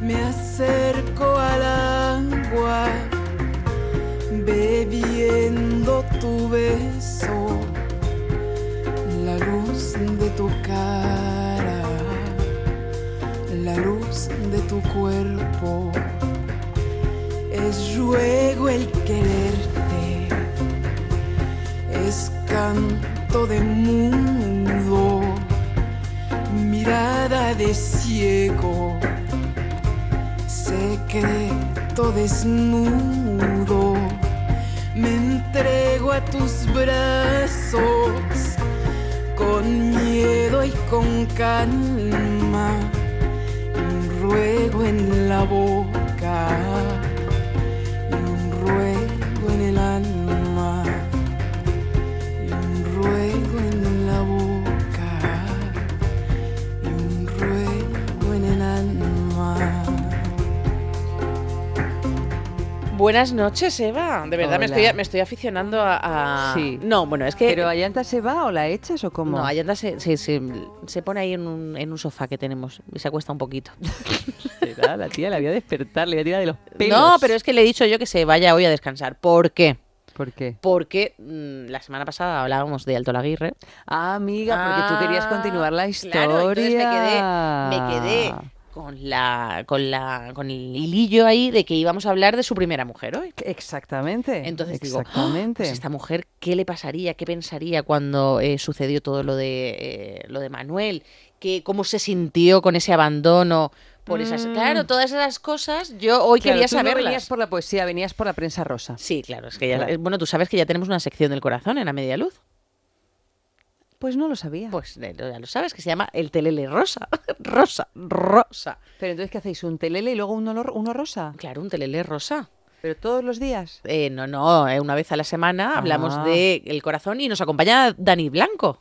Me acerco al agua, bebiendo tu beso, la luz de tu cara la luz de tu cuerpo. Es ruego el quererte, es canto de mundo, mirada de ciego, secreto desnudo. Me entrego a tus brazos con miedo y con calma un ruego en la boca Buenas noches, Eva. De verdad me Hola. estoy, me estoy aficionando a, a- Sí. No, bueno, es que... ¿Pero Ayanta se va o la echas o cómo? No, Ayanta se, se, se- se pone ahí en un, en un sofá que tenemos y se acuesta un poquito. La tía la voy a despertar, le voy a tirar de los pelos. No, pero es que le he dicho yo que se vaya hoy a descansar. ¿Por qué? ¿Por qué? Porque mm, la semana pasada hablábamos de Alto Laguirre. Ah, amiga, porque tú querías Ah, continuar la historia. Claro, entonces me quedé, me quedé con la, con la, con el hilillo ahí de que íbamos a hablar de su primera mujer hoy. Exactamente. Entonces digo, Exactamente. "Ah, pues esta mujer, ¿qué le pasaría? ¿Qué pensaría cuando eh, sucedió todo lo de eh, lo de Manuel? ¿Qué, ¿Cómo se sintió con ese abandono? Por esas, Mm. claro, todas esas cosas yo hoy Claro, quería tú no saberlas. venías por la poesía, venías por la prensa rosa. Sí, claro, es que ya, Claro. bueno, tú sabes que ya tenemos una sección del corazón en la media luz. Pues no lo sabía. Pues eh, ya lo sabes, que se llama el telele rosa. rosa, rosa. Pero entonces, ¿qué hacéis? ¿Un telele y luego uno, uno rosa? Claro, un telele rosa. ¿Pero todos los días? Eh, no, no, eh, una vez a la semana hablamos Ah. de el corazón y nos acompaña Dani Blanco.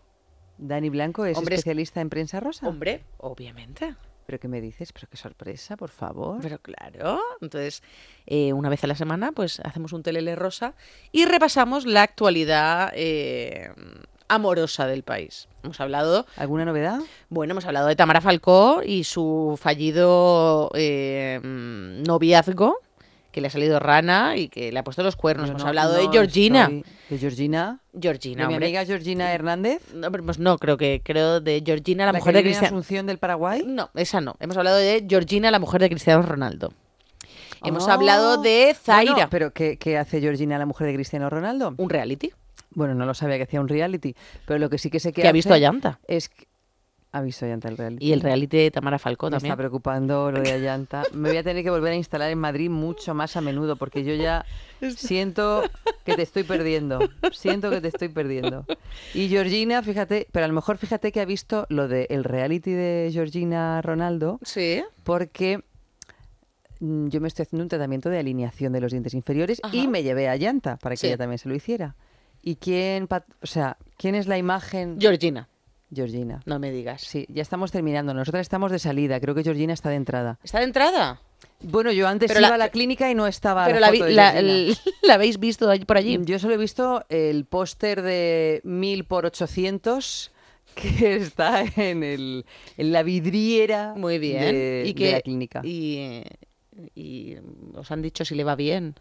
Dani Blanco es Hombre, es- especialista en prensa rosa. Hombre, obviamente. ¿Pero qué me dices? ¿Pero qué sorpresa, por favor? Pero claro, entonces eh, una vez a la semana pues hacemos un telele rosa y repasamos la actualidad eh, amorosa del país. Hemos hablado, ¿Alguna novedad? bueno, hemos hablado de Tamara Falcó y su fallido eh, noviazgo, que le ha salido rana y que le ha puesto los cuernos. Hemos no- hablado de Georgina. estoy- ¿De Georgina? Georgina, ¿De mi amiga Georgina Hernández? No, pero, pues no, creo que creo de Georgina, la, ¿La mujer que de Cristiano. Asunción del Paraguay? No, esa no. Hemos hablado de Georgina, la mujer de Cristiano Ronaldo. Hemos Ah. hablado de Zaira, Bueno, ¿Pero qué, qué hace Georgina, la mujer de Cristiano Ronaldo? un reality Bueno, no lo sabía que hacía un reality, pero lo que sí que sé que que ha visto a Llanta. Es que... Ha visto a Llanta el reality. Y el reality de Tamara Falcó Me también. está preocupando lo de Allanta. Me voy a tener que volver a instalar en Madrid mucho más a menudo porque yo ya siento que te estoy perdiendo. Siento que te estoy perdiendo. Y Georgina, fíjate, pero a lo mejor fíjate que ha visto lo del reality de Georgina Ronaldo Sí. porque mm, yo me estoy haciendo un tratamiento de alineación de los dientes inferiores y me llevé a Llanta para que Sí. ella también se lo hiciera. ¿Y quién, o sea, quién es la imagen? Georgina, Georgina. no me digas. Sí, ya estamos terminando. Nosotras estamos de salida. Creo que Georgina está de entrada. ¿Está de entrada? Bueno, yo antes Pero iba la- a la clínica y no estaba Pero la, la, vi- foto de la- Georgina. el- ¿la habéis visto por allí? Yo solo he visto el póster de 1000 por 800 que está en, el, en la vidriera Muy bien. de, ¿Y de que la clínica. Y, y os han dicho si le va bien.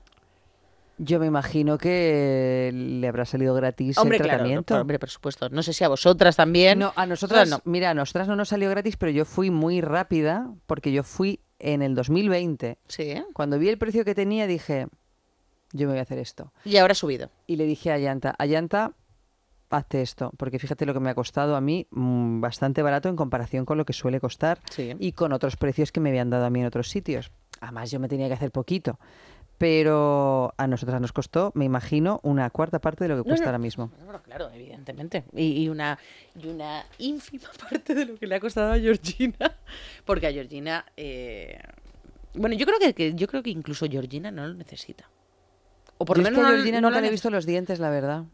Yo me imagino que le habrá salido gratis Hombre, el claro, tratamiento. hombre, por supuesto. No sé si a vosotras también. No, a nosotras no. Mira, a nosotras no nos salió gratis, pero yo fui muy rápida porque yo fui en el 2020. Sí. Cuando vi el precio que tenía dije, yo me voy a hacer esto. Y ahora ha subido. Y le dije a Yanta, a Yanta, hazte esto, porque fíjate lo que me ha costado a mí, mm, bastante barato en comparación con lo que suele costar Sí. y con otros precios que me habían dado a mí en otros sitios. Además, yo me tenía que hacer poquito. Pero a nosotras nos costó, me imagino, una cuarta parte de lo que cuesta no. ahora mismo. Bueno, claro, evidentemente. Y, y una, y una ínfima parte de lo que le ha costado a Georgina. Porque a Georgina. eh, Bueno, yo creo que, que- yo creo que incluso Georgina no lo necesita. O por lo es menos que a Georgina no nunca le he visto los dientes, la verdad.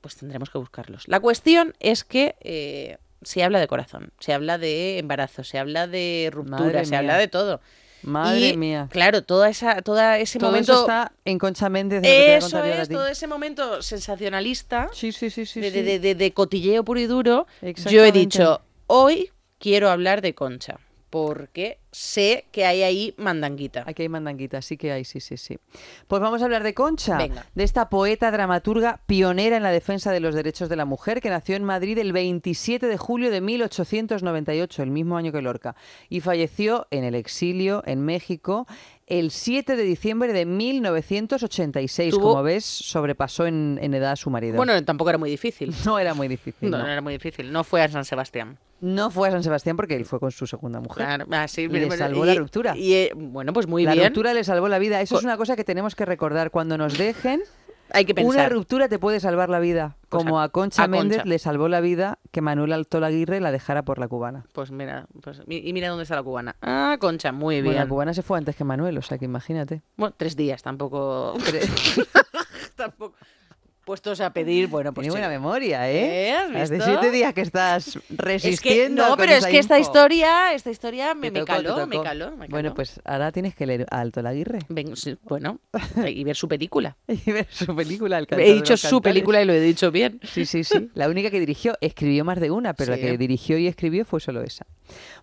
Pues tendremos que buscarlos. La cuestión es que eh, se habla de corazón, se habla de embarazo, se habla de ruptura, Madre se mía. habla de todo. Madre Y, mía. Claro, toda esa, toda ese Todo momento. eso está en Concha Méndez. de Eso es, todo ese momento sensacionalista Sí, sí, sí, sí. de, sí. de- de- de- cotilleo puro y duro. Yo he dicho, hoy quiero hablar de Concha, porque sé que hay ahí mandanguita. Aquí hay mandanguita, sí que hay, sí, sí, sí. Pues vamos a hablar de Concha, Venga. de esta poeta dramaturga pionera en la defensa de los derechos de la mujer, que nació en Madrid el 27 de julio de 1898, el mismo año que Lorca, y falleció en el exilio en México el 7 de diciembre de 1986. Tuvo- Como ves, sobrepasó en, en edad a su marido. Bueno, tampoco era muy difícil. no era muy difícil. No, No, no era muy difícil. No fue a San Sebastián. No fue a San Sebastián porque él fue con su segunda mujer. Claro, ah, sí, Y pero- le salvó y- la ruptura. Y, eh, bueno, pues muy la bien. ruptura le salvó la vida. Eso es una cosa que tenemos que recordar. Cuando nos dejen, Hay que una pensar. ruptura te puede salvar la vida. Pues Como a- a Concha a Concha. Méndez le salvó la vida que Manuel Alto Aguirre la dejara por la cubana. Pues mira, pues, y mira dónde está la cubana. Ah, Concha, muy bien. Bueno, la cubana se fue antes que Manuel, o sea que imagínate. Bueno, tres días, tampoco. tampoco. Puestos a pedir, bueno, pues. Tiene buena memoria, ¿eh? ¿Eh? ¿Has Hace siete días que estás Es que, resistiendo. no, pero es que esta historia, esta historia me, tocó, caló, me caló, me caló. Bueno, pues ahora tienes que leer a Alto Aguirre Ven, sí, bueno, y ver su película. y ver su película. El He dicho su película y lo he dicho bien. Sí, sí, sí. La única que dirigió, escribió más de una, pero Sí. la que dirigió y escribió fue solo esa.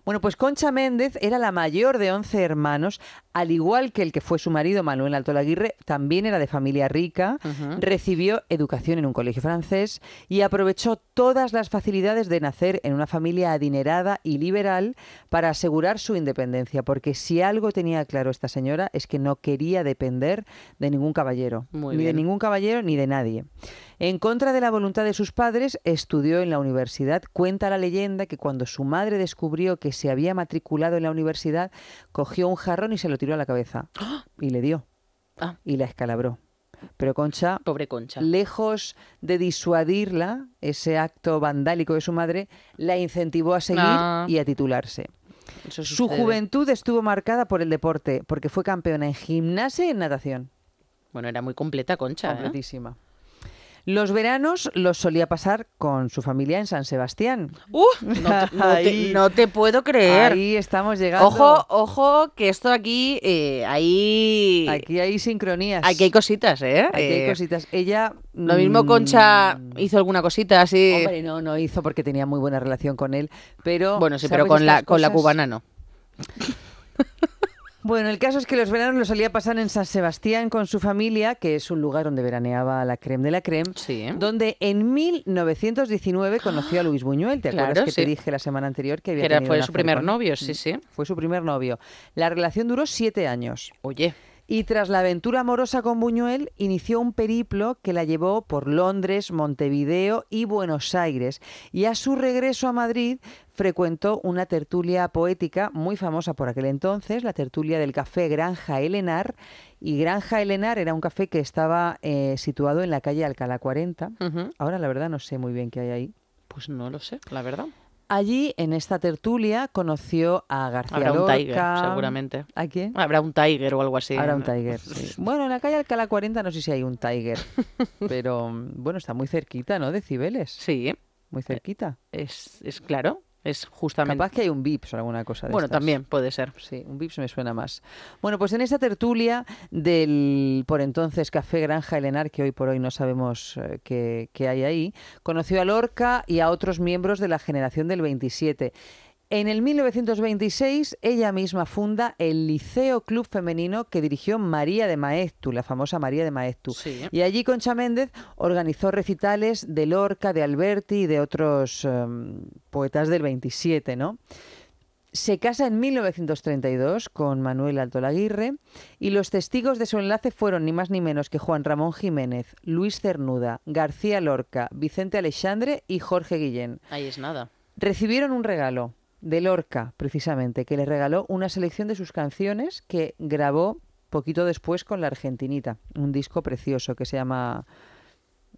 Bueno, pues Concha Méndez era la mayor de 11 hermanos, al igual que el que fue su marido, Manuel Alto Aguirre, también era de familia rica, recibió educación en un colegio francés y aprovechó todas las facilidades de nacer en una familia adinerada y liberal para asegurar su independencia, porque si algo tenía claro esta señora es que no quería depender de ningún caballero, Muy ni bien. de ningún caballero ni de nadie. En contra de la voluntad de sus padres, estudió en la universidad. Cuenta la leyenda que cuando su madre descubrió que se había matriculado en la universidad, cogió un jarrón y se lo tiró a la cabeza. Y le dio. Ah. Y la escalabró. Pero Concha, Pobre Concha. lejos de disuadirla, ese acto vandálico de su madre, la incentivó a seguir Ah. y a titularse. Su juventud estuvo marcada por el deporte, porque fue campeona en gimnasia y en natación. Bueno, era muy completa Concha. ¿eh? Los veranos los solía pasar con su familia en San Sebastián. ¡Uh! No te, no te- Ahí. no te puedo creer. Ahí estamos llegando. Ojo, ojo, que esto aquí, eh, ahí, Aquí hay sincronías. aquí hay cositas, ¿eh? Aquí hay Eh, cositas. Ella. Lo mismo mm, Concha hizo alguna cosita así. Hombre, no, no hizo porque tenía muy buena relación con él. Pero. bueno, sí, pero ¿sabes con la, con la cubana no. Bueno, el caso es que los veranos los solía pasar en San Sebastián con su familia, que es un lugar donde veraneaba la creme de la creme. Sí. Donde en 1919 conoció a Luis Buñuel. ¿Te acuerdas Claro, que sí. te dije la semana anterior que había Que era, tenido fue su primer novio, sí, sí. Fue su primer novio. La relación duró siete años. Oye, Y tras la aventura amorosa con Buñuel, inició un periplo que la llevó por Londres, Montevideo y Buenos Aires. Y a su regreso a Madrid frecuentó una tertulia poética muy famosa por aquel entonces, la tertulia del café Granja Elenar. Y Granja Elenar era un café que estaba eh, situado en la calle Alcalá 40. ujú, Ahora la verdad no sé muy bien qué hay ahí. pues no lo sé, la verdad. Allí, en esta tertulia, conoció a García Habrá un. Tiger, seguramente. ¿A quién? Habrá un Tiger o algo así. Habrá un. Tiger, sí. Bueno, en la calle Alcalá 40 no sé si hay un Tiger, pero mm, bueno, está muy cerquita, ¿no? De Cibeles, Sí, muy cerquita. es, es claro, es justamente... Capaz que hay un Vips o alguna cosa de bueno, estas. también puede ser. Sí, un Vips me suena más. Bueno, pues en esta tertulia del por entonces Café Granja Elenar, que hoy por hoy no sabemos eh, qué, qué hay ahí, conoció a Lorca y a otros miembros de la generación del 27. En el 1926, ella misma funda el Liceo Club Femenino que dirigió María de Maeztu, la famosa María de Maeztu. Sí. Y allí Concha Méndez organizó recitales de Lorca, de Alberti y de otros em, poetas del 27, ¿no? Se casa en 1932 con Manuel Alto Laguirre y los testigos de su enlace fueron ni más ni menos que Juan Ramón Jiménez, Luis Cernuda, García Lorca, Vicente Alexandre y Jorge Guillén. Ahí es nada. Recibieron un regalo de Lorca, precisamente, que le regaló una selección de sus canciones que grabó poquito después con la Argentinita, un disco precioso que se llama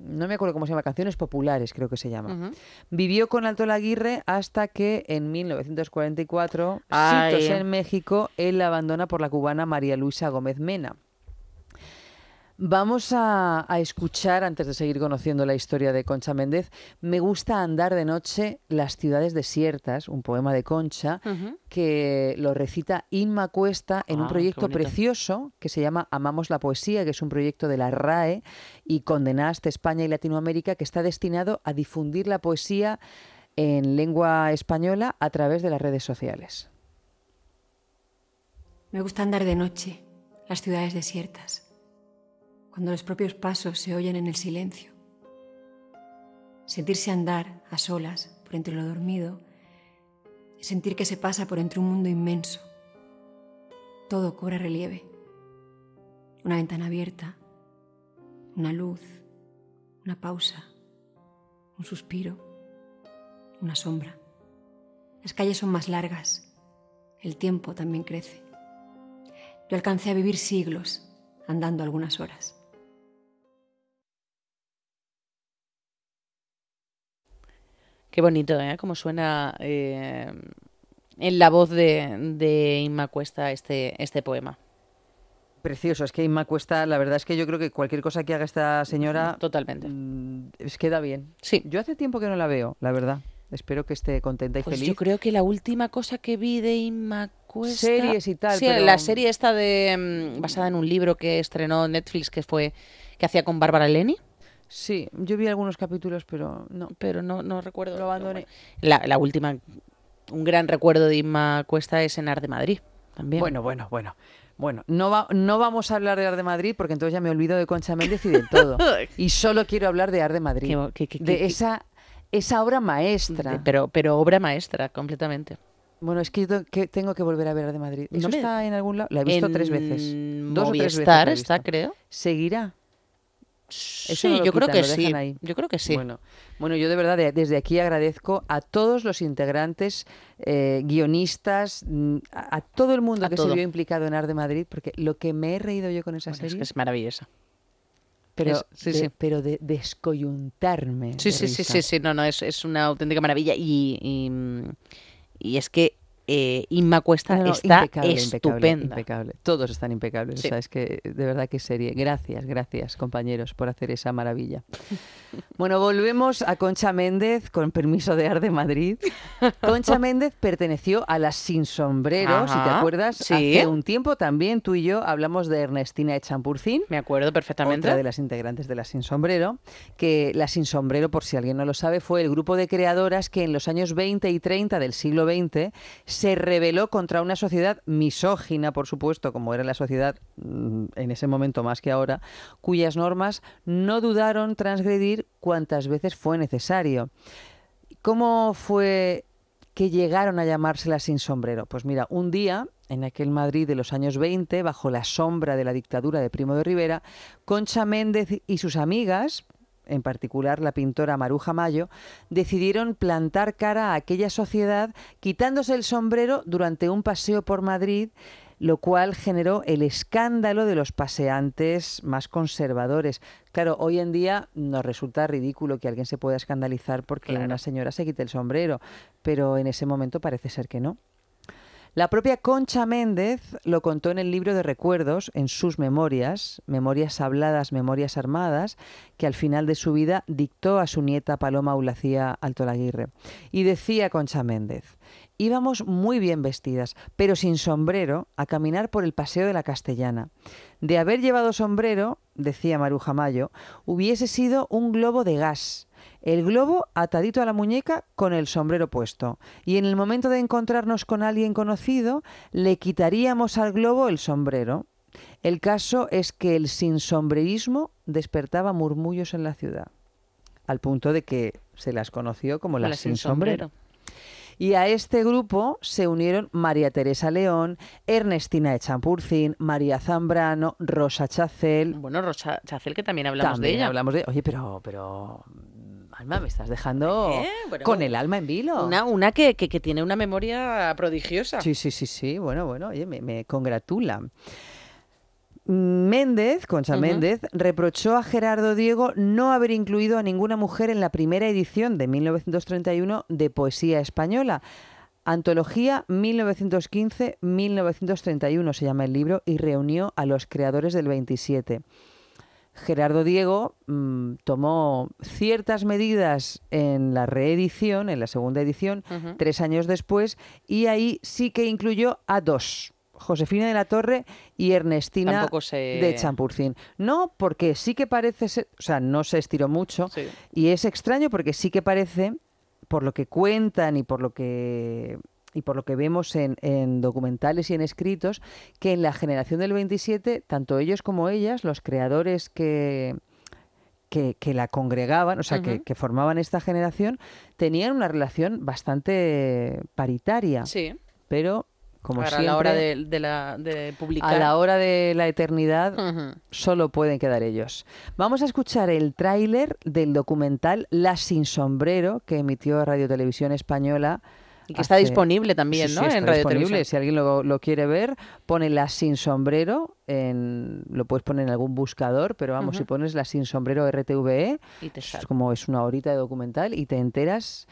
no me acuerdo cómo se llama, Canciones Populares creo que se llama. Vivió con Alto Laguirre hasta que en 1944, Ay. sitos en México, él la abandona por la cubana María Luisa Gómez Mena. Vamos a, a escuchar, antes de seguir conociendo la historia de Concha Méndez, Me gusta andar de noche las ciudades desiertas, un poema de Concha, que lo recita Inma Cuesta en Ah, un qué proyecto precioso que se llama Amamos la Poesía, que es un proyecto de la RAE y Condenaste España y Latinoamérica, que está destinado a difundir la poesía en lengua española a través de las redes sociales. Me gusta andar de noche, las ciudades desiertas, cuando los propios pasos se oyen en el silencio. Sentirse andar a solas por entre lo dormido sentir que se pasa por entre un mundo inmenso. Todo cobra relieve. Una ventana abierta, una luz, una pausa, un suspiro, una sombra. Las calles son más largas, el tiempo también crece. Yo alcancé a vivir siglos andando algunas horas. Qué bonito, ¿eh? Como suena eh, en la voz de, de Inma Cuesta este, este poema. Precioso, es que Inma Cuesta, la verdad es que yo creo que cualquier cosa que haga esta señora Totalmente. mm, es queda bien. Sí. Yo hace tiempo que no la veo, la verdad. Espero que esté contenta y Pues feliz. yo creo que la última cosa que vi de Inma Cuesta... Series y tal, Sí, pero- la serie esta de mm, basada en un libro que estrenó Netflix que fue que hacía con Bárbara Leni, Sí, yo vi algunos capítulos, pero no. pero no, no recuerdo. Lo abandoné. La, la última, un gran recuerdo de Inma Cuesta es Enar de Madrid, también. Bueno, bueno, bueno. Bueno, no, va- no vamos a hablar de Ar de Madrid porque entonces ya me olvido de Concha Méndez y de todo. y solo quiero hablar de Ar de Madrid. Qué- qué- qué- de esa, esa obra maestra. De- pero, pero obra maestra, completamente. Bueno, es que, yo que tengo que volver a ver Ar de Madrid. No ¿Eso me- está en algún lado? La he visto En tres veces. Dos o tres veces Movistar está, creo. ¿Seguirá? Eso sí, no yo creo que sí. Yo creo que sí. Bueno, bueno, yo de verdad de- desde aquí agradezco a todos los integrantes, eh, guionistas, mm, a, a todo el mundo A que todo. se vio implicado en Ar de Madrid, porque lo que me he reído yo con esa Bueno, es serie, que es maravillosa. pero, es- sí, de, sí. pero de descoyuntarme. Sí, de sí, sí, sí, sí, no, no, es, es una auténtica maravilla. Y, y, y es que eh, Inma Cuesta No, no, está impecable, estupenda. Impecable, impecable. Todos están impecables. Sí. O sea, es que de verdad que serie. Gracias, gracias, compañeros, por hacer esa maravilla. bueno, volvemos a Concha Méndez, con permiso de Ar de Madrid. Concha Méndez perteneció a las Sin Sombreros, si te acuerdas. sí. Hace un tiempo también tú y yo hablamos de Ernestina Echampurcín. Me acuerdo perfectamente. Otra de las integrantes de la Sin Sombrero, que la Sin Sombrero, por si alguien no lo sabe, fue el grupo de creadoras que en los años 20 y 30 del siglo XX se rebeló contra una sociedad misógina, por supuesto, como era la sociedad mm, en ese momento más que ahora, cuyas normas no dudaron transgredir cuantas veces fue necesario. ¿Cómo fue que llegaron a llamárselas sin sombrero? Pues mira, un día, en aquel Madrid de los años 20, bajo la sombra de la dictadura de Primo de Rivera, Concha Méndez y sus amigas, en particular la pintora Maruja Mayo, decidieron plantar cara a aquella sociedad quitándose el sombrero durante un paseo por Madrid lo cual generó el escándalo de los paseantes más conservadores. Claro, hoy en día nos resulta ridículo que alguien se pueda escandalizar porque Claro. una señora se quite el sombrero, pero en ese momento parece ser que no. La propia Concha Méndez lo contó en el libro de recuerdos, en sus memorias, Memorias Habladas, Memorias Armadas, que al final de su vida dictó a su nieta Paloma Ulacía Altolaguirre. Y decía Concha Méndez, íbamos muy bien vestidas, pero sin sombrero, a caminar por el Paseo de la Castellana. De haber llevado sombrero, decía Maruja Mayo, hubiese sido un globo de gas. el globo atadito a la muñeca con el sombrero puesto. Y en el momento de encontrarnos con alguien conocido, le quitaríamos al globo el sombrero. El caso es que el sinsombrerismo despertaba murmullos en la ciudad, al punto de que se las conoció como las sin sombrero. Y a este grupo se unieron María Teresa León, Ernestina Echampurcin, María Zambrano, Rosa Chacel. Bueno, Rosa Chacel, que también hablamos También de ella. hablamos de. Oye, pero, pero. Alma, me estás dejando Eh, bueno, con el alma en vilo. Una, una que, que- que tiene una memoria prodigiosa. Sí, sí, sí, sí. Bueno, bueno, oye, me, me congratula. Méndez, Concha. Méndez, reprochó a Gerardo Diego no haber incluido a ninguna mujer en la primera edición de 1931 de Poesía Española. Antología 1915-1931 se llama el libro y reunió a los creadores del 27. Gerardo Diego mm, tomó ciertas medidas en la reedición, en la segunda edición, tres años después, y ahí sí que incluyó a dos. Josefina de la Torre y Ernestina se- de Champurcín. No, porque sí que parece ser, o sea, no se estiró mucho, Sí. y es extraño porque sí que parece, por lo que cuentan y por lo que y por lo que vemos en, en documentales y en escritos, que en la generación del 27, tanto ellos como ellas, los creadores que, que, que la congregaban, o sea, que formaban esta generación, tenían una relación bastante paritaria. Sí. Pero, como Ahora, siempre, a la hora de, de la, de publicar. a la hora de la eternidad, Ujú. solo pueden quedar ellos. Vamos a escuchar el tráiler del documental La sin sombrero que emitió Radio Televisión Española. Y que está hace- disponible también, Sí, ¿no? sí, está en Radio disponible. Televisión. Si alguien lo, lo quiere ver, pone La sin sombrero, en, lo puedes poner en algún buscador, pero vamos, si Ujú. pones La sin sombrero RTVE, Y te es como es una horita de documental y te enteras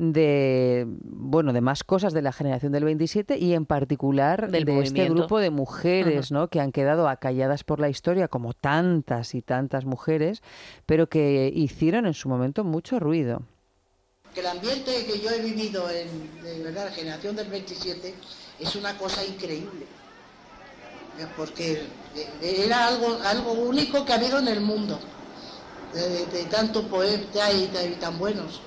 de bueno de más cosas de la generación del 27 y en particular Del de este grupo de mujeres ¿no? que han quedado acalladas por la historia como tantas y tantas mujeres pero que hicieron en su momento mucho ruido que el ambiente que yo he vivido en de verdad, la generación del 27 es una cosa increíble. Porque era algo, algo único que ha habido en el mundo, de, de tanto poeta y, de- y tan buenos.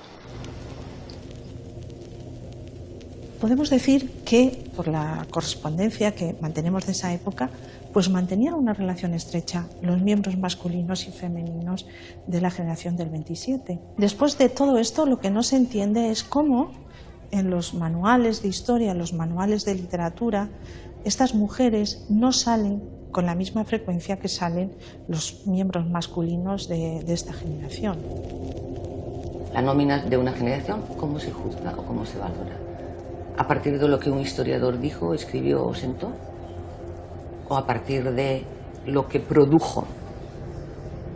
Podemos decir que por la correspondencia que mantenemos de esa época, pues mantenían una relación estrecha los miembros masculinos y femeninos de la generación del 27. Después de todo esto, lo que no se entiende es cómo en los manuales de historia, los manuales de literatura, estas mujeres no salen con la misma frecuencia que salen los miembros masculinos de, de esta generación. La nómina de una generación, ¿cómo se juzga o cómo se valora? ¿A partir de lo que un historiador dijo, escribió o sentó? ¿O a partir de lo que produjo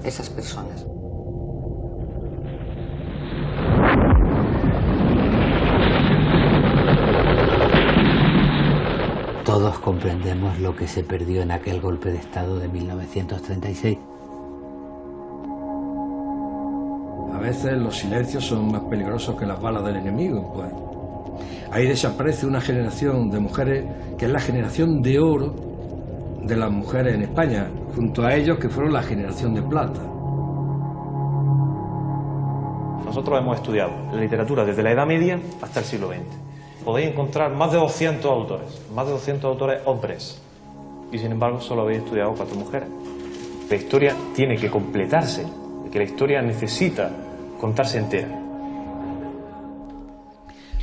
esas personas? Todos comprendemos lo que se perdió en aquel golpe de Estado de 1936. A veces los silencios son más peligrosos que las balas del enemigo, pues. Ahí desaparece una generación de mujeres que es la generación de oro de las mujeres en España, junto a ellos que fueron la generación de plata. Nosotros hemos estudiado la literatura desde la Edad Media hasta el siglo XX. Podéis encontrar más de 200 autores, más de 200 autores hombres, y sin embargo solo habéis estudiado cuatro mujeres. La historia tiene que completarse, que la historia necesita contarse entera.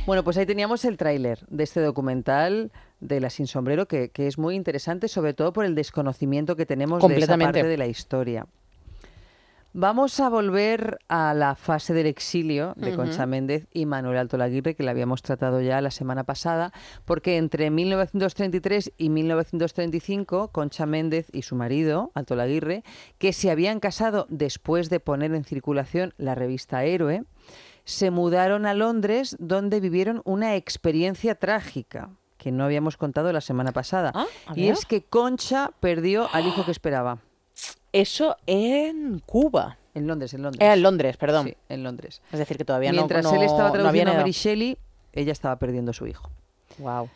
Bueno, pues ahí teníamos el tráiler de este documental de La Sin Sombrero, que, que es muy interesante, sobre todo por el desconocimiento que tenemos de esa parte de la historia. Vamos a volver a la fase del exilio de. Concha Méndez y Manuel Alto Laguirre, que la habíamos tratado ya la semana pasada, porque entre 1933 y 1935, Concha Méndez y su marido, Alto Laguirre, que se habían casado después de poner en circulación la revista Héroe, se mudaron a Londres, donde vivieron una experiencia trágica que no habíamos contado la semana pasada. Ah, a y es que Concha perdió al hijo que esperaba. Eso en Cuba. En Londres, en Londres. Eh, en Londres, perdón. Sí, en Londres. Es decir, que todavía no- Mientras no, él estaba no traduciendo a nada. Mary Shelley, ella estaba perdiendo a su hijo. Wow.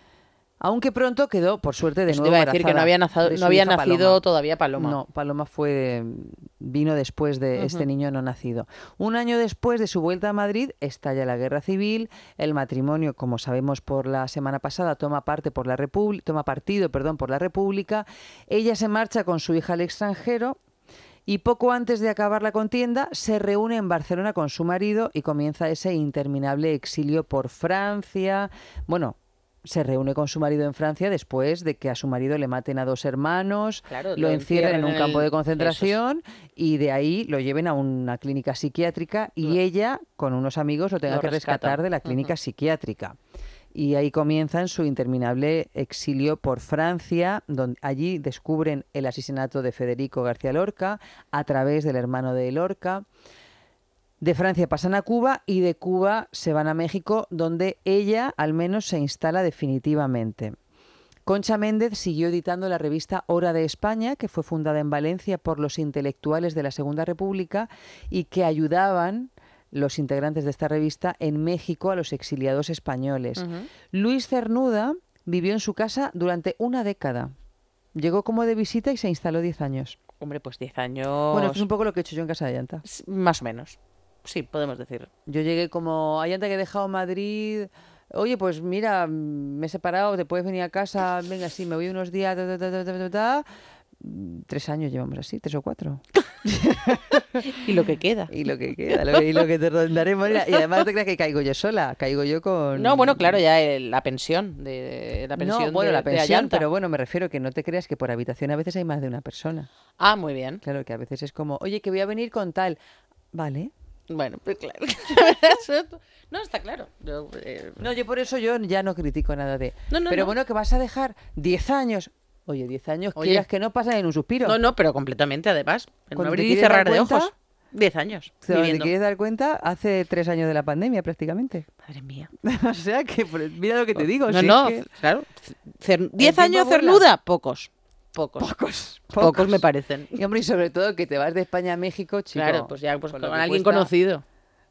Aunque pronto quedó, por suerte, de te nuevo iba a decir que no había, no nacido Paloma. todavía Paloma. No, Paloma fue vino después de este niño no nacido. Un año después de su vuelta a Madrid estalla la guerra civil. El matrimonio, como sabemos por la semana pasada, toma parte por la República, toma partido, perdón, por la República. Ella se marcha con su hija al extranjero. Y poco antes de acabar la contienda, se reúne en Barcelona con su marido y comienza ese interminable exilio por Francia. Bueno, se reúne con su marido en Francia después de que a su marido le maten a dos hermanos, Claro, lo encierren en un campo de es. concentración y de ahí lo lleven a una clínica psiquiátrica y ella, con unos amigos, lo tenga Lo que rescata. rescatar de la clínica psiquiátrica. Y ahí comienzan su interminable exilio por Francia, donde allí descubren el asesinato de Federico García Lorca a través del hermano de Lorca. De Francia pasan a Cuba y de Cuba se van a México, donde ella al menos se instala definitivamente. Concha Méndez siguió editando la revista Hora de España, que fue fundada en Valencia por los intelectuales de la Segunda República y que ayudaban los integrantes de esta revista en México a los exiliados españoles. Luis Cernuda vivió en su casa durante una década. Llegó como de visita y se instaló 10 años. Hombre, pues 10 años. Bueno, esto es un poco lo que he hecho yo en casa de Llanta. Más o menos. Sí, podemos decir. Yo llegué como, hay Llanta que he dejado Madrid. Oye, pues mira, me he separado, te puedes venir a casa, venga, sí, me voy unos días, ta, ta, ta, Tres años llevamos así, tres o cuatro. Y lo que queda. Y lo que queda, lo que, y lo que te rondaremos. Y además te creas que caigo yo sola, caigo yo con... No, bueno, claro, ya el- la pensión de la pensión no, bueno, de- la pensión, pero bueno, me refiero que no te creas que por habitación a veces hay más de una persona. Ah, muy bien. Claro, que a veces es como, oye, que voy a venir con tal. Vale. Bueno, pues claro. no, está claro. Yo, eh, No, yo por eso yo ya no critico nada de... No, no, pero no. bueno, que vas a dejar 10 años. Oye, 10 años, Oye. quieras que no pasan en un suspiro. No, no, pero completamente además. En Cuando abrir y cerrar de cuenta, ojos. 10 años Cuando te viviendo. quieres dar cuenta, hace tres años de la pandemia prácticamente. Madre mía. o sea que, mira lo que te digo. No, si no, es que- claro. Cer- 10 tiempo años cernuda, pocos. Pocos. Pocos, Pocos me parecen. Y hombre, y sobre todo que te vas de España a México, chico. Claro, pues ya pues, con alguien cuesta- conocido.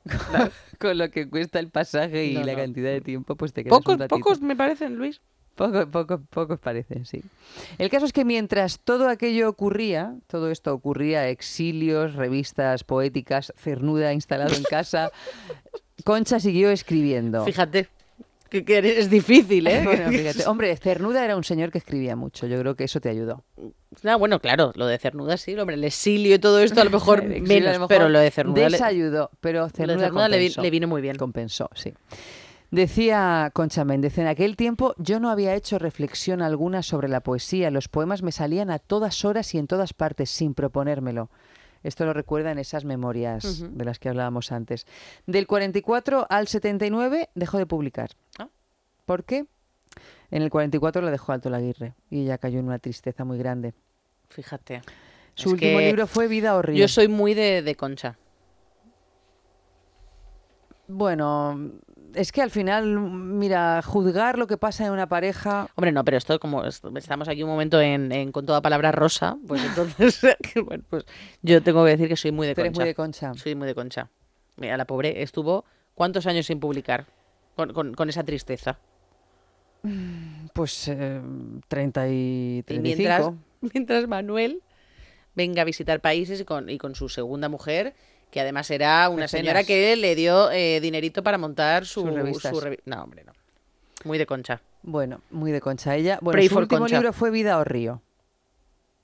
Con lo que cuesta el pasaje y No, la no. cantidad de tiempo, pues te quedas Pocos, un pocos me parecen, Luis. Pocos, pocos, pocos parecen, sí. El caso es que mientras todo aquello ocurría, todo esto ocurría, exilios, revistas poéticas, cernuda instalado en casa, Concha siguió escribiendo. Fíjate. Que, que es difícil, ¿eh? Bueno, fíjate. Hombre, Cernuda era un señor que escribía mucho. Yo creo que eso te ayudó. Ah, bueno, claro, lo de cernuda sí, hombre, el exilio y todo esto a lo mejor exilio menos, a lo mejor pero lo de cernuda desayudó, pero Cernuda, cernuda le, le vino muy bien. Compensó, sí. Decía Concha Méndez, en aquel tiempo yo no había hecho reflexión alguna sobre la poesía. Los poemas me salían a todas horas y en todas partes, sin proponérmelo. Esto lo recuerda en esas memorias de las que hablábamos antes. Del 44 al 79 dejó de publicar. Ah. ¿Por qué? En el 44 la dejó Alto Laguirre y ella cayó en una tristeza muy grande. Fíjate. Su Es último libro fue Vida Río. Yo soy muy de, de Concha. Bueno, es que al final, mira, juzgar lo que pasa en una pareja. Hombre, no, pero esto como est- estamos aquí un momento en, en con toda palabra rosa, pues entonces, bueno, pues yo tengo que decir que soy muy de Tú eres Concha. muy de Concha. Soy muy de Concha. Mira, la pobre estuvo ¿cuántos años sin publicar? Con, con- con esa tristeza. Pues eh, 30 y Y 35. mientras, mientras Manuel venga a visitar países y con, y con su segunda mujer, que además era una Mecenas. señora que le dio eh, dinerito para montar su, Sus revistas. su revi- No, hombre, no. Muy de Concha. Bueno, muy de Concha. Ella, bueno, Pray su último Concha. libro fue Vida o Río.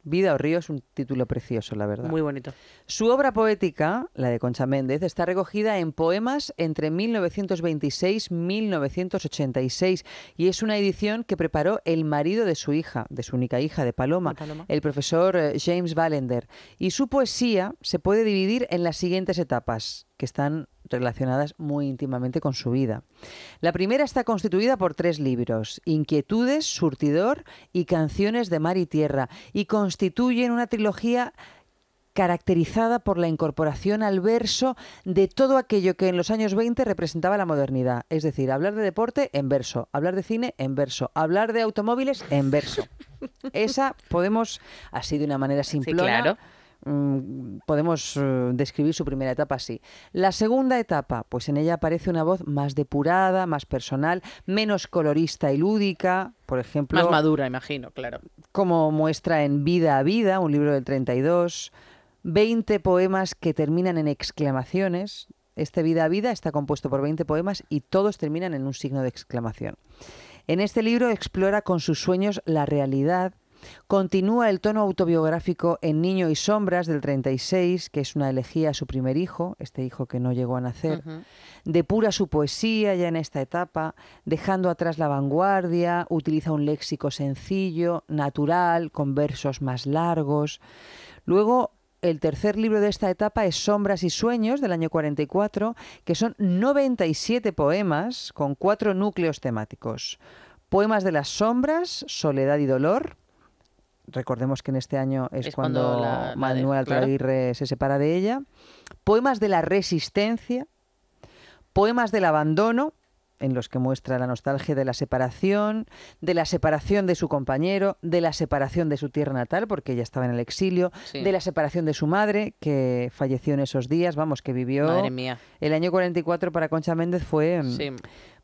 Vida o Río es un título precioso, la verdad. Muy bonito. Su obra poética, la de Concha Méndez, está recogida en poemas entre 1926 y 1986 y es una edición que preparó el marido de su hija, de su única hija, de Paloma, Paloma. el profesor eh, James Ballender. Y su poesía se puede dividir en las siguientes etapas, que están relacionadas muy íntimamente con su vida. La primera está constituida por tres libros, Inquietudes, Surtidor y Canciones de Mar y Tierra, y constituyen una trilogía caracterizada por la incorporación al verso de todo aquello que en los años 20 representaba la modernidad. Es decir, hablar de deporte en verso, hablar de cine en verso, hablar de automóviles en verso. Esa podemos, así de una manera simplona, claro. Mm, podemos eh, describir su primera etapa así. La segunda etapa, pues en ella aparece una voz más depurada, más personal, menos colorista y lúdica, por ejemplo. Más madura, imagino, claro. Como muestra en Vida a Vida, un libro del 32, 20 poemas que terminan en exclamaciones. Este Vida a Vida está compuesto por 20 poemas y todos terminan en un signo de exclamación. En este libro explora con sus sueños la realidad, Continúa el tono autobiográfico en Niño y Sombras del 36, que es una elegía a su primer hijo, este hijo que no llegó a nacer. Depura su poesía ya en esta etapa, dejando atrás la vanguardia, utiliza un léxico sencillo, natural, con versos más largos. Luego el tercer libro de esta etapa es Sombras y Sueños del año 44, que son 97 poemas con cuatro núcleos temáticos. Poemas de las sombras, soledad y dolor. Recordemos que en este año es, Es cuando, cuando la- la Manuel de- claro. Se separa de ella. Poemas de la resistencia. Poemas del abandono, en los que muestra la nostalgia de la separación, de la separación de su compañero, de la separación de su tierra natal, porque ella estaba en el exilio, Sí. de la separación de su madre, que falleció en esos días, vamos, que vivió... Madre mía. El año 44 para Concha Méndez fue... mm, Sí.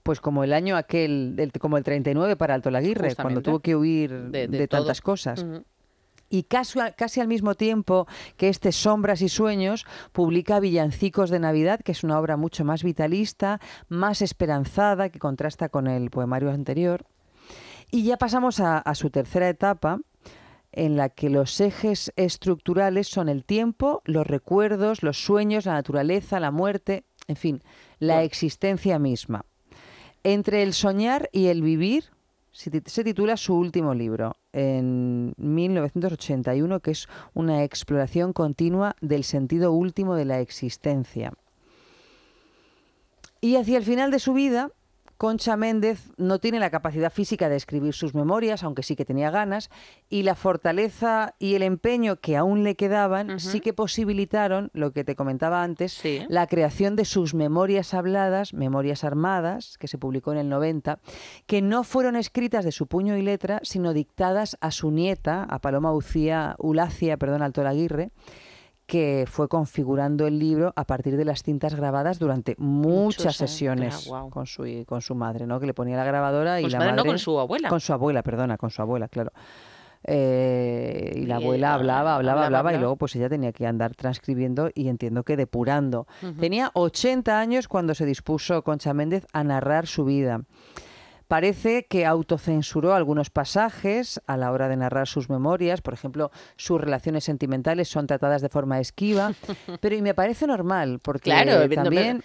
Pues como el año aquel, del- como el 39 para Alto Laguirre, cuando tuvo que huir De- de, de todo. tantas cosas. Y casi, al- casi al mismo tiempo que este Sombras y Sueños publica Villancicos de Navidad, que es una obra mucho más vitalista, más esperanzada, que contrasta con el poemario anterior. Y ya pasamos a, a su tercera etapa, en la que los ejes estructurales son el tiempo, los recuerdos, los sueños, la naturaleza, la muerte, en fin, la existencia misma. Entre el soñar y el vivir se tit- se titula su último libro, en 1981, que es una exploración continua del sentido último de la existencia. Y hacia el final de su vida, Concha Méndez no tiene la capacidad física de escribir sus memorias, aunque sí que tenía ganas, y la fortaleza y el empeño que aún le quedaban sí que posibilitaron, lo que te comentaba antes, la creación de sus memorias habladas, memorias armadas, que se publicó en el 90, que no fueron escritas de su puño y letra, sino dictadas a su nieta, a Paloma Ucía, Ulacia, perdón, Alto Aguirre, que fue configurando el libro a partir de las cintas grabadas durante muchas Muchos años, sesiones con su con su madre, ¿no? Que le ponía la grabadora y Con su la madre, no, con su abuela. Con su abuela, perdona, con su abuela, claro. Eh, y la abuela hablaba, hablaba, hablaba, y luego pues ella tenía que andar transcribiendo y entiendo que depurando. Tenía 80 años cuando se dispuso Concha Méndez a narrar su vida. Parece que autocensuró algunos pasajes a la hora de narrar sus memorias, por ejemplo, sus relaciones sentimentales son tratadas de forma esquiva, pero y me parece normal, porque Claro, no, también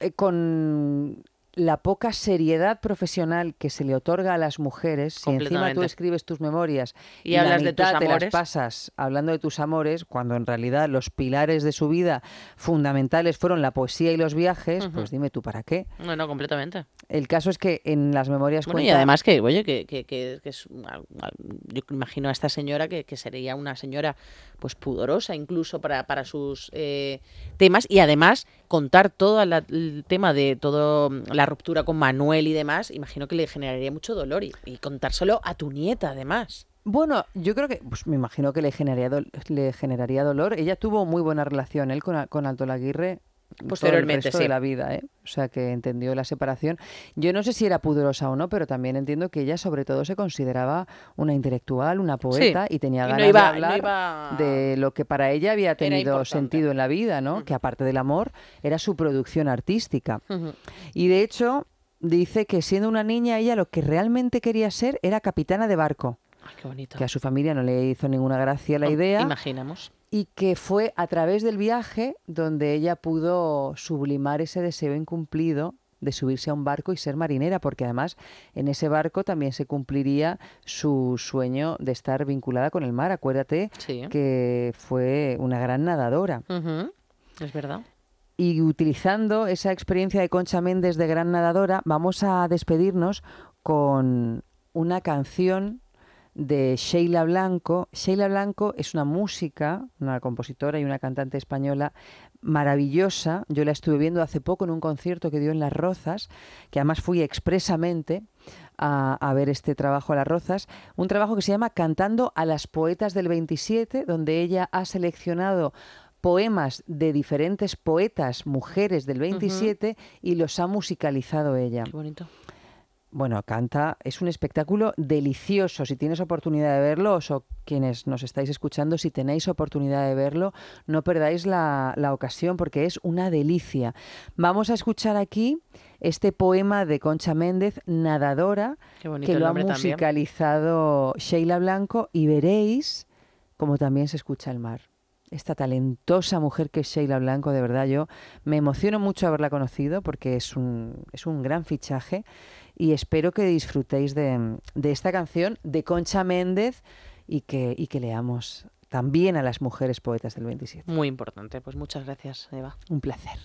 eh, con la poca seriedad profesional que se le otorga a las mujeres, si encima tú escribes tus memorias Y y, la hablas de tus te las amores. pasas hablando de tus amores, cuando en realidad los pilares de su vida fundamentales fueron la poesía y los viajes, pues dime tú para qué. No, no, completamente. El caso es que en las memorias Bueno, y además que, oye, que, que, que- que es yo imagino a esta señora que, que sería una señora pues pudorosa incluso para, para sus eh, temas y además contar todo el tema de todo la ruptura con Manuel y demás, imagino que le generaría mucho dolor y, contárselo a tu nieta además. Bueno, yo creo que, pues me imagino que le generaría, le generaría dolor. Ella tuvo muy buena relación él con, con Alto Laguirre todo el Posteriormente, resto sí. de la vida, ¿eh? O sea, que entendió la separación. Yo no sé si era pudorosa o no, pero también entiendo que ella sobre todo se consideraba una intelectual, una poeta y tenía Y no ganas iba- de no hablar iba- de lo que para ella había tenido sentido en la vida, ¿no? Que aparte del amor era su producción artística. Y de hecho dice que siendo una niña ella lo que realmente quería ser era capitana de barco Ay, qué bonito. que a su familia no le hizo ninguna gracia la Oh, idea Imaginamos. Y que fue a través del viaje donde ella pudo sublimar ese deseo incumplido de subirse a un barco y ser marinera, porque además en ese barco también se cumpliría su sueño de estar vinculada con el mar. Acuérdate Sí. que fue una gran nadadora. Es verdad. Y utilizando esa experiencia de Concha Méndez de gran nadadora, vamos a despedirnos con una canción de Sheila Blanco. Sheila Blanco es una música, una compositora y una cantante española maravillosa. Yo la estuve viendo hace poco en un concierto que dio en Las Rozas, que además fui expresamente a, a ver este trabajo a las rozas. Un trabajo que se llama Cantando a las poetas del 27, donde ella ha seleccionado poemas de diferentes poetas, mujeres del 27, y los ha musicalizado ella. Qué bonito. Bueno, canta, es un espectáculo delicioso. Si tienes oportunidad de verlo, o quienes nos estáis escuchando, si tenéis oportunidad de verlo, no perdáis la, la ocasión porque es una delicia. Vamos a escuchar aquí este poema de Concha Méndez, Nadadora, que lo ha también. musicalizado Sheila Blanco y veréis como también se escucha el mar. Esta talentosa mujer que es Sheila Blanco, de verdad yo me emociono mucho haberla conocido porque es un, es un gran fichaje y espero que disfrutéis de, de esta canción de Concha Méndez y que, y que leamos también a las mujeres poetas del 27. Muy importante. Pues muchas gracias, Eva. Un placer.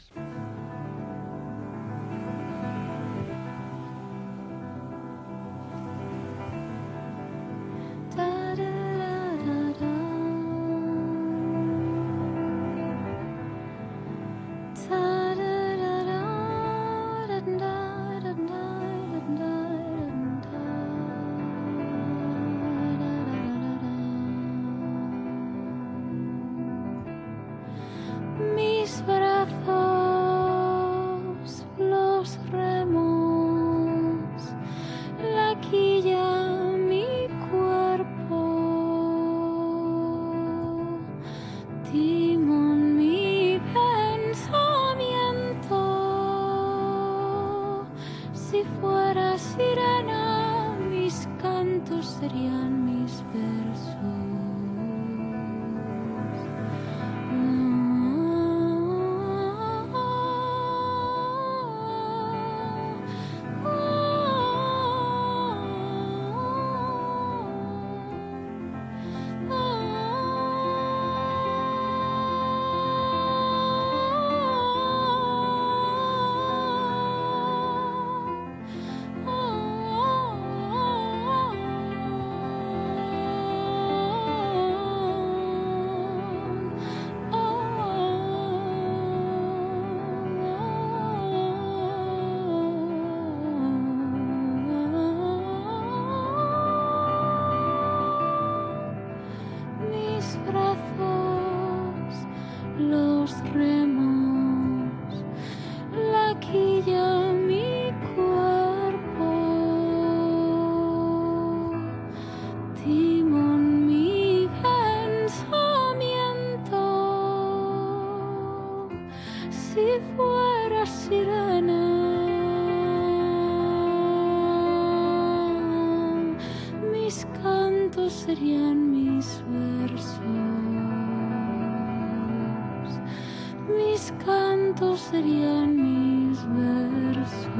Mis cantos serían mis versos.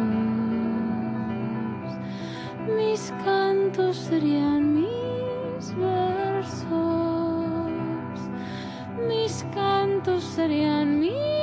Mis cantos serían mis versos. Mis cantos serían mis.